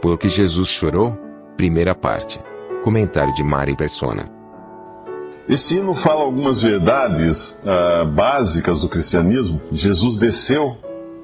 Por que Jesus chorou? Primeira parte. Comentário de Mari Persona. Esse hino fala algumas verdades uh, básicas do cristianismo. Jesus desceu,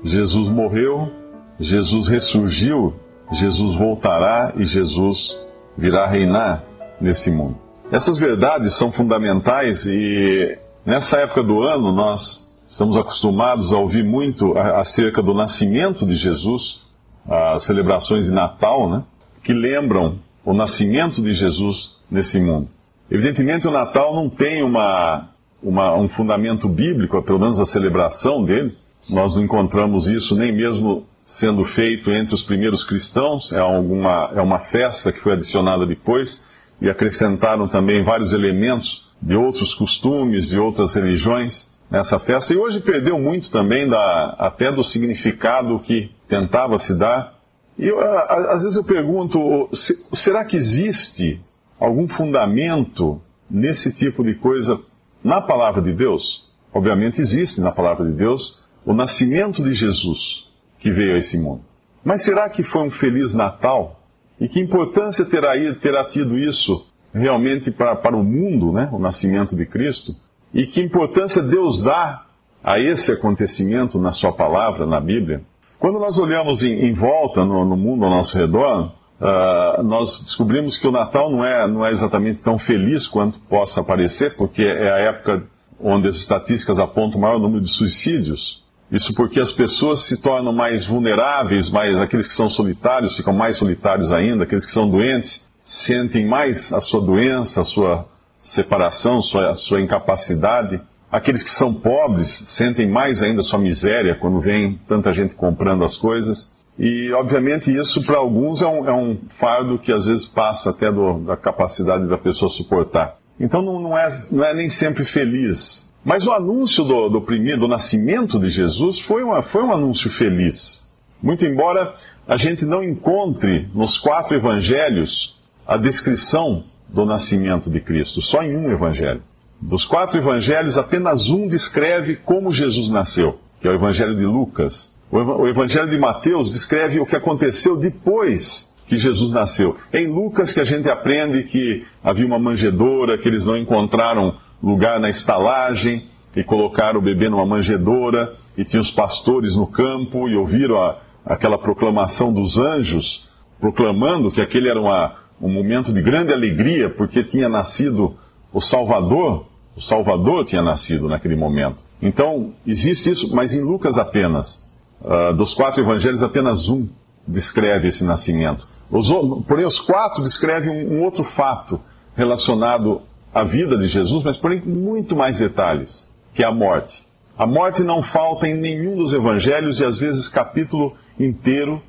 Jesus morreu, Jesus ressurgiu, Jesus voltará e Jesus virá reinar nesse mundo. Essas verdades são fundamentais e nessa época do ano nós estamos acostumados a ouvir muito acerca do nascimento de Jesus, as celebrações de Natal, né, que lembram o nascimento de Jesus nesse mundo. Evidentemente o Natal não tem uma, uma, um fundamento bíblico, pelo menos a celebração dele. Nós não encontramos isso nem mesmo sendo feito entre os primeiros cristãos, é, alguma, é uma festa que foi adicionada depois, e acrescentaram também vários elementos de outros costumes, de outras religiões nessa festa, e hoje perdeu muito também da, até do significado que tentava se dar. E eu, às vezes eu pergunto, será que existe algum fundamento nesse tipo de coisa na palavra de Deus? Obviamente existe na palavra de Deus o nascimento de Jesus que veio a esse mundo. Mas será que foi um feliz Natal? E que importância terá, terá tido isso realmente para, para o mundo, né? o nascimento de Cristo? E que importância Deus dá a esse acontecimento na Sua palavra, na Bíblia? Quando nós olhamos em, em volta no, no, mundo ao nosso redor, uh, nós descobrimos que o Natal não é, não é exatamente tão feliz quanto possa parecer, porque é a época onde as estatísticas apontam o maior número de suicídios. Isso porque as pessoas se tornam mais vulneráveis, mais aqueles que são solitários ficam mais solitários ainda, aqueles que são doentes sentem mais a sua doença, a sua separação, sua, sua incapacidade. Aqueles que são pobres sentem mais ainda sua miséria quando vem tanta gente comprando as coisas. E, obviamente, isso para alguns é um, é um, fardo que às vezes passa até do, da capacidade da pessoa suportar. Então não, não, é, não é nem sempre feliz mas o anúncio do, do primeiro, do nascimento de Jesus foi, uma, foi um anúncio feliz. Muito embora a gente não encontre nos quatro evangelhos a descrição do nascimento de Cristo, só em um evangelho. Dos quatro evangelhos, apenas um descreve como Jesus nasceu, que é o evangelho de Lucas. O evangelho de Mateus descreve o que aconteceu depois que Jesus nasceu. Em Lucas que a gente aprende que havia uma manjedoura, que eles não encontraram lugar na estalagem e colocaram o bebê numa manjedoura e tinha os pastores no campo e ouviram a, aquela proclamação dos anjos proclamando que aquele era uma, um momento de grande alegria porque tinha nascido o Salvador, o Salvador tinha nascido naquele momento. Então, existe isso, mas em Lucas apenas. Uh, dos quatro evangelhos, apenas um descreve esse nascimento. Os, porém, os quatro descrevem um, um outro fato relacionado a vida de Jesus, mas porém com muito mais detalhes, que é a morte. A morte não falta em nenhum dos evangelhos e às vezes capítulo inteiro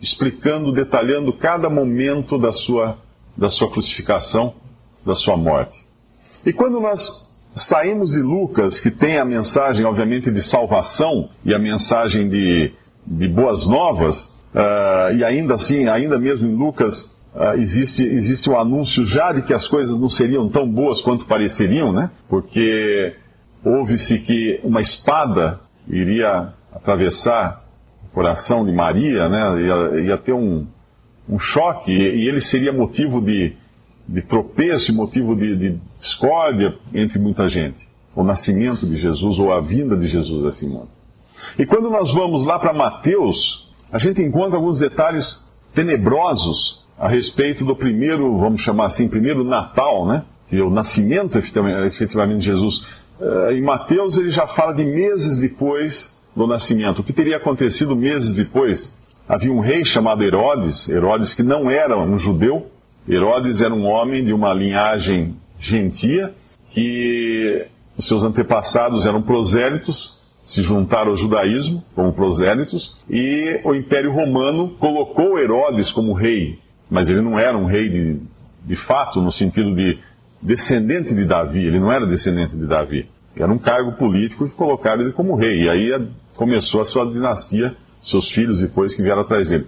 explicando, detalhando cada momento da sua, da sua crucificação, da sua morte. E quando nós saímos de Lucas, que tem a mensagem, obviamente, de salvação e a mensagem de, de boas novas, uh, e ainda assim, ainda mesmo em Lucas, Uh, existe, existe um anúncio já de que as coisas não seriam tão boas quanto pareceriam, né? Porque houve-se que uma espada iria atravessar coração de Maria, né? Ia, ia ter um, um choque e, e, ele seria motivo de, de tropeço, motivo de, de discórdia entre muita gente. O nascimento de Jesus ou a vinda de Jesus a mundo. E quando nós vamos lá para Mateus, a gente encontra alguns detalhes tenebrosos a respeito do primeiro, vamos chamar assim, primeiro Natal, né? Que é o nascimento efetivamente de Jesus. Uh, em Mateus ele já fala de meses depois do nascimento. O que teria acontecido meses depois? Havia um rei chamado Herodes, Herodes que não era um judeu. Herodes era um homem de uma linhagem gentia, que os seus antepassados eram prosélitos, se juntaram ao judaísmo como prosélitos e o Império Romano colocou Herodes como rei, mas ele não era um rei de, de fato no sentido de descendente de Davi, ele não era descendente de Davi. Era um cargo político que colocaram ele como rei. E aí começou a sua dinastia, seus filhos depois que vieram atrás dele.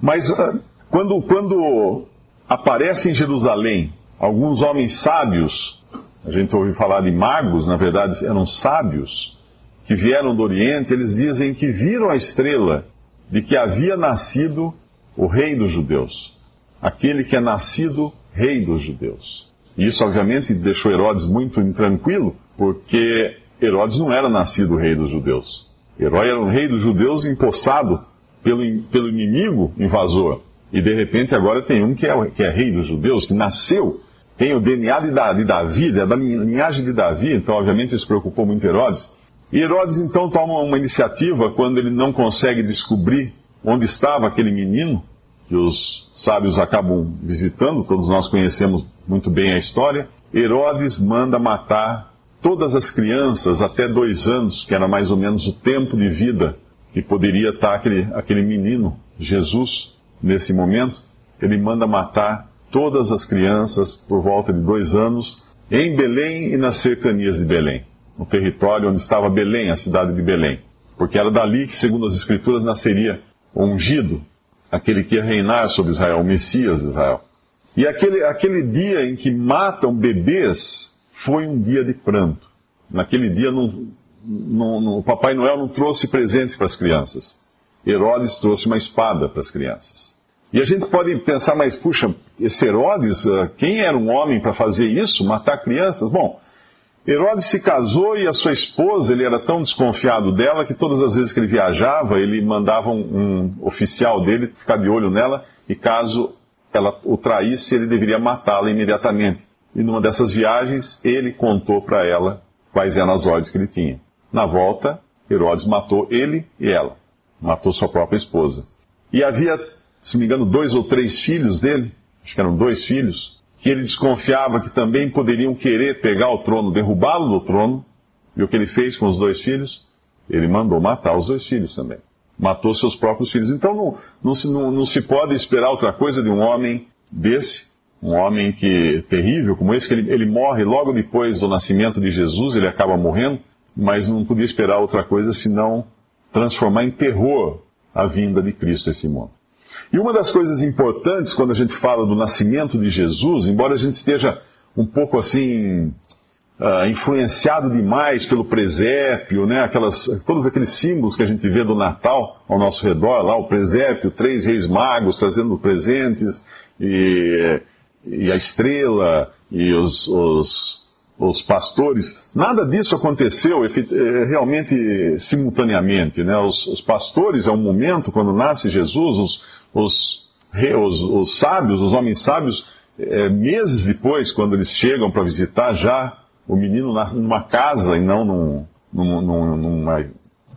Mas ah, quando, quando aparece em Jerusalém alguns homens sábios, a gente ouviu falar de magos, na verdade eram sábios, que vieram do Oriente, eles dizem que viram a estrela de que havia nascido o rei dos judeus. Aquele que é nascido rei dos judeus. E isso, obviamente, deixou Herodes muito intranquilo, porque Herodes não era nascido rei dos judeus. Herói era um rei dos judeus empossado pelo, pelo inimigo invasor. E de repente agora tem um que é, que é rei dos judeus, que nasceu, tem o DNA de, Davi, é da linhagem de Davi, então obviamente isso preocupou muito Herodes. E Herodes então toma uma iniciativa quando ele não consegue descobrir onde estava aquele menino, que os sábios acabam visitando, todos nós conhecemos muito bem a história. Herodes manda matar todas as crianças até dois anos, que era mais ou menos o tempo de vida que poderia estar aquele, aquele menino, Jesus, nesse momento. Ele manda matar todas as crianças por volta de dois anos em Belém e nas cercanias de Belém, no território onde estava Belém, a cidade de Belém. Porque era dali que, segundo as Escrituras, nasceria o ungido, aquele que ia reinar sobre Israel, o Messias de Israel. E aquele, aquele dia em que matam bebês foi um dia de pranto. Naquele dia não, não, não, o Papai Noel não trouxe presente para as crianças. Herodes trouxe uma espada para as crianças. E a gente pode pensar, mas puxa, esse Herodes, ah, quem era um homem para fazer isso, matar crianças? Bom, Herodes se casou e a sua esposa, ele era tão desconfiado dela que todas as vezes que ele viajava, ele mandava um, um oficial dele ficar de olho nela e caso ela o traísse, ele deveria matá-la imediatamente. E numa dessas viagens, ele contou para ela quais eram as ordens que ele tinha. Na volta, Herodes matou ele e ela. Matou sua própria esposa. E havia, se não me engano, dois ou três filhos dele, acho que eram dois filhos, que ele desconfiava que também poderiam querer pegar o trono, derrubá-lo do trono. E o que ele fez com os dois filhos? Ele mandou matar os dois filhos também matou seus próprios filhos. Então não, não, se, não, não se pode esperar outra coisa de um homem desse, um homem que terrível como esse, que ele, ele morre logo depois do nascimento de Jesus, ele acaba morrendo, mas não podia esperar outra coisa senão transformar em terror a vinda de Cristo a esse mundo. E uma das coisas importantes quando a gente fala do nascimento de Jesus, embora a gente esteja um pouco assim uh, influenciado demais pelo presépio, né? Aquelas, todos aqueles símbolos que a gente vê do Natal ao nosso redor, lá o presépio, três reis magos trazendo presentes, e, e a estrela, e os, os, os pastores. Nada disso aconteceu eh, realmente simultaneamente. Né? Os, os pastores, é um momento, quando nasce Jesus, os, os, os, os sábios, os homens sábios, é, meses depois, quando eles chegam para visitar, já o menino numa casa e não num, num, num, numa,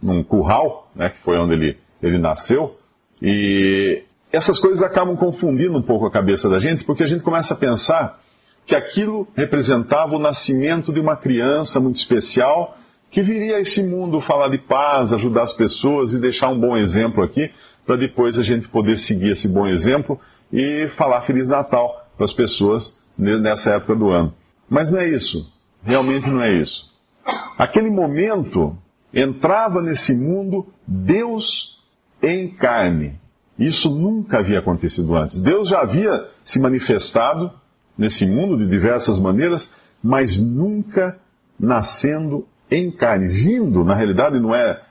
num curral, né, que foi onde ele, ele nasceu. E essas coisas acabam confundindo um pouco a cabeça da gente, porque a gente começa a pensar que aquilo representava o nascimento de uma criança muito especial que viria a esse mundo falar de paz, ajudar as pessoas e deixar um bom exemplo aqui, para depois a gente poder seguir esse bom exemplo e falar Feliz Natal para as pessoas nessa época do ano. Mas não é isso. Realmente não é isso. Aquele momento entrava nesse mundo Deus em carne. Isso nunca havia acontecido antes. Deus já havia se manifestado nesse mundo de diversas maneiras, mas nunca nascendo em carne. Vindo, na realidade, não é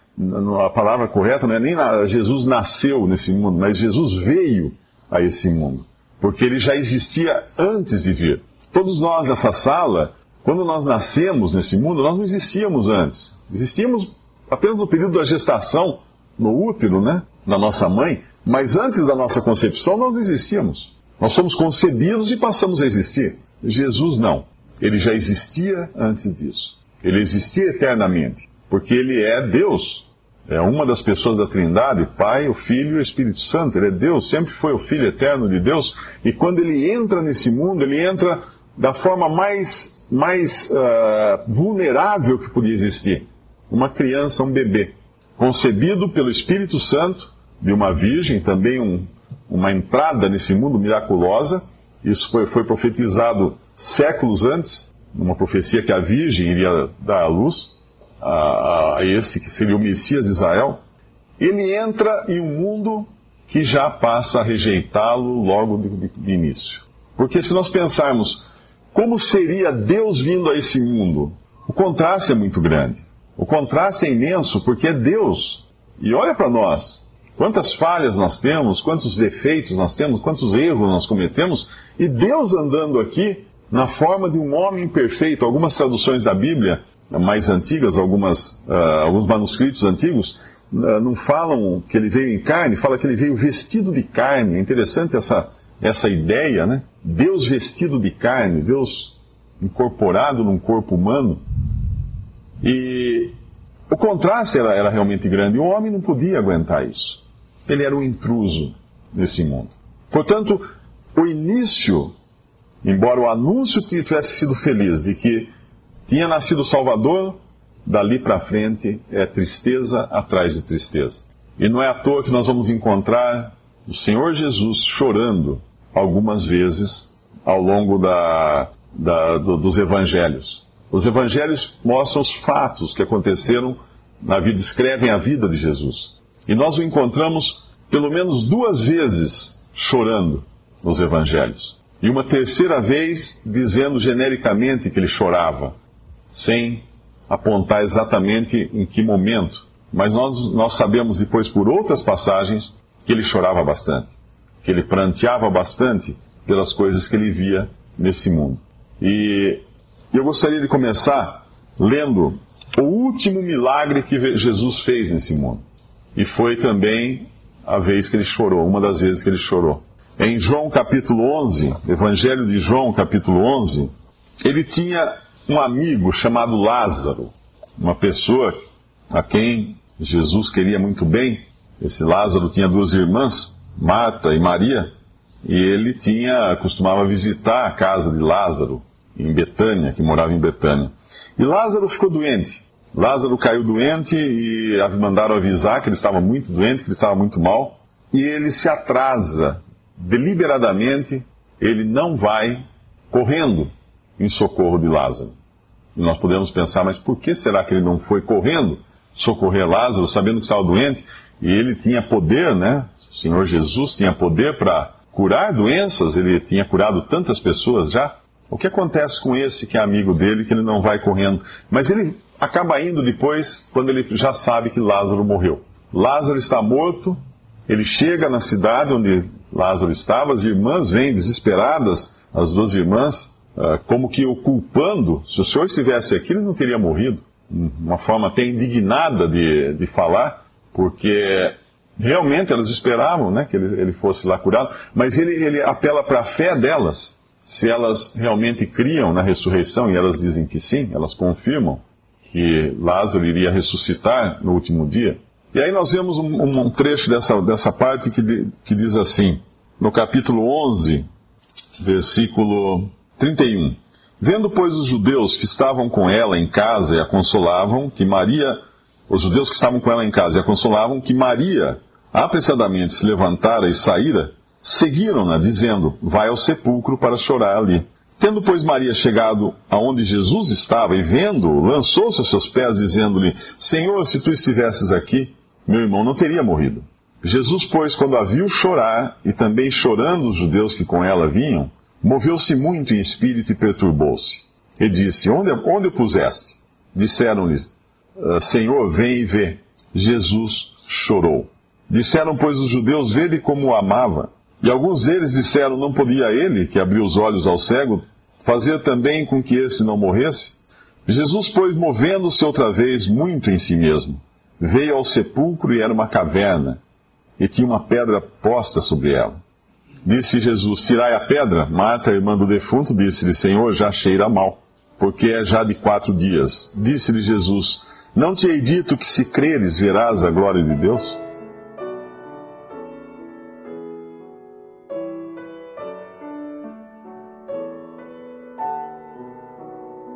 a palavra correta, não é nem Jesus nasceu nesse mundo, mas Jesus veio a esse mundo. Porque ele já existia antes de vir. Todos nós nessa sala quando nós nascemos nesse mundo, nós não existíamos antes. Existíamos apenas no período da gestação, no útero, né, da nossa mãe, mas antes da nossa concepção nós existíamos. Nós somos concebidos e passamos a existir. Jesus não. Ele já existia antes disso. Ele existia eternamente, porque ele é Deus. É uma das pessoas da Trindade, Pai, o Filho e o Espírito Santo. Ele é Deus, sempre foi o Filho eterno de Deus. E quando ele entra nesse mundo, ele entra da forma mais, mais uh, vulnerável que podia existir. uma criança, um bebê, concebido pelo Espírito Santo de uma virgem, também um, uma entrada nesse mundo miraculosa. Isso foi, foi profetizado séculos antes, numa profecia que a virgem iria dar à luz a, a esse que seria o Messias de Israel. Ele entra em um mundo que já passa a rejeitá-lo logo de, de, de início. Porque se nós pensarmos como seria Deus vindo a esse mundo, o contraste é muito grande. O contraste é imenso porque é Deus. E olha para nós. Quantas falhas nós temos, quantos defeitos nós temos, quantos erros nós cometemos, e Deus andando aqui na forma de um homem perfeito. Algumas traduções da Bíblia, mais antigas, algumas, uh, alguns manuscritos antigos, uh, não falam que ele veio em carne, fala que ele veio vestido de carne. É interessante essa, essa ideia, né? Deus vestido de carne, Deus incorporado num corpo humano. E o contraste era, era realmente grande. O homem não podia aguentar isso ele era um intruso nesse mundo. Portanto, o início, embora o anúncio tivesse sido feliz de que tinha nascido o Salvador, dali para frente é tristeza atrás de tristeza. E não é à toa que nós vamos encontrar o Senhor Jesus chorando algumas vezes ao longo da, da, do, dos evangelhos. Os evangelhos mostram os fatos que aconteceram na vida, descrevem a vida de Jesus. E nós o encontramos pelo menos duas vezes chorando nos evangelhos. E uma terceira vez dizendo genericamente que ele chorava, sem apontar exatamente em que momento. Mas nós, nós sabemos depois por outras passagens que ele chorava bastante, que ele pranteava bastante pelas coisas que ele via nesse mundo. E eu gostaria de começar lendo o último milagre que Jesus fez nesse mundo. E foi também a vez que ele chorou, uma das vezes que ele chorou. Em João capítulo 11, Evangelho de João capítulo 11, ele tinha um amigo chamado Lázaro, uma pessoa a quem Jesus queria muito bem. Esse Lázaro tinha duas irmãs, Marta e Maria, e ele tinha costumava visitar a casa de Lázaro em Betânia, que morava em Betânia. E Lázaro ficou doente. Lázaro caiu doente e mandaram avisar que ele estava muito doente, que ele estava muito mal. E ele se atrasa deliberadamente, ele não vai correndo em socorro de Lázaro. E nós podemos pensar, mas por que será que ele não foi correndo socorrer Lázaro, sabendo que estava doente? E ele tinha poder, né? O Senhor Jesus tinha poder para curar doenças, ele tinha curado tantas pessoas já. O que acontece com esse que é amigo dele, que ele não vai correndo? Mas ele acaba indo depois, quando ele já sabe que Lázaro morreu. Lázaro está morto, ele chega na cidade onde Lázaro estava, as irmãs vêm desesperadas, as duas irmãs, ah, como que o culpando. Se o senhor estivesse aqui, ele não teria morrido. Uma forma até indignada de, de falar, porque realmente elas esperavam né, que ele, ele fosse lá curado, mas ele, ele apela para a fé delas. Se elas realmente criam na ressurreição, e elas dizem que sim, elas confirmam, que Lázaro iria ressuscitar no último dia. E aí nós vemos um, um trecho dessa, dessa parte que, que diz assim, no capítulo 11, versículo 31. Vendo, pois, os judeus que estavam com ela em casa e a consolavam, que Maria, os judeus que estavam com ela em casa e a consolavam, que Maria apressadamente se levantara e saíra, seguiram-na, dizendo: Vai ao sepulcro para chorar ali. Tendo, pois, Maria chegado aonde Jesus estava e vendo-o, lançou-se aos seus pés, dizendo-lhe: Senhor, se tu estivesses aqui, meu irmão não teria morrido. Jesus, pois, quando a viu chorar, e também chorando os judeus que com ela vinham, moveu-se muito em espírito e perturbou-se. E disse: Onde, onde o puseste? Disseram-lhe: ah, Senhor, vem e vê. Jesus chorou. Disseram, pois, os judeus: Vede como o amava. E alguns deles disseram: Não podia ele, que abriu os olhos ao cego, fazer também com que esse não morresse? Jesus, pois, movendo-se outra vez muito em si mesmo, veio ao sepulcro e era uma caverna, e tinha uma pedra posta sobre ela. Disse Jesus: Tirai a pedra. Marta, irmã do defunto, disse-lhe: Senhor, já cheira mal, porque é já de quatro dias. Disse-lhe Jesus: Não te hei dito que se creres verás a glória de Deus?